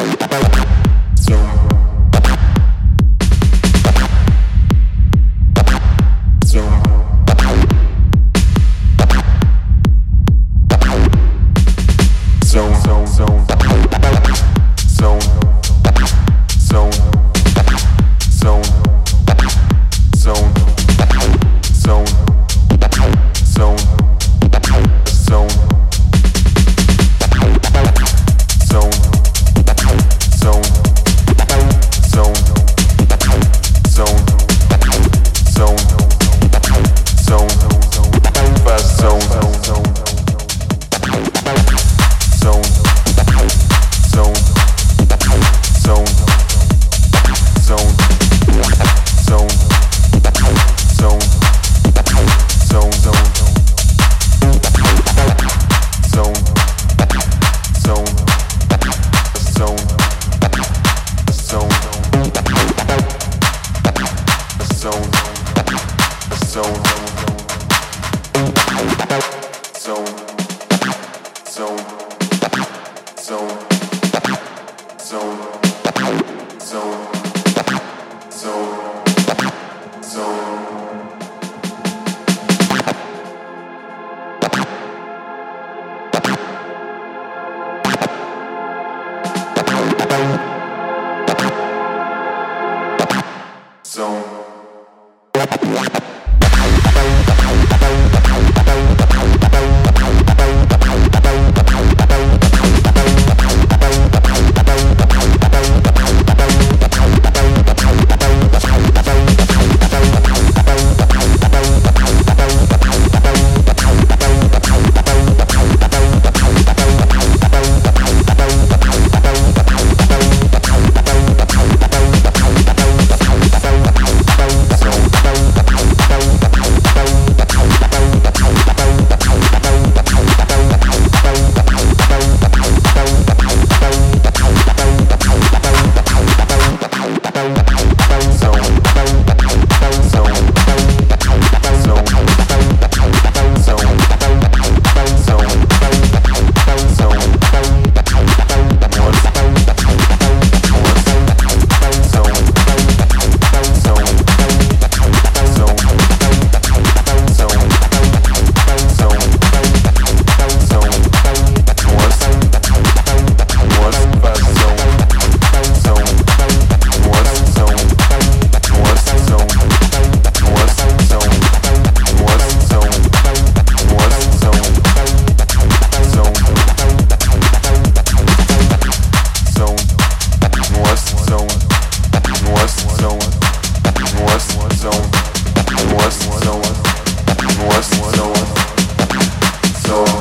Som. zone. no.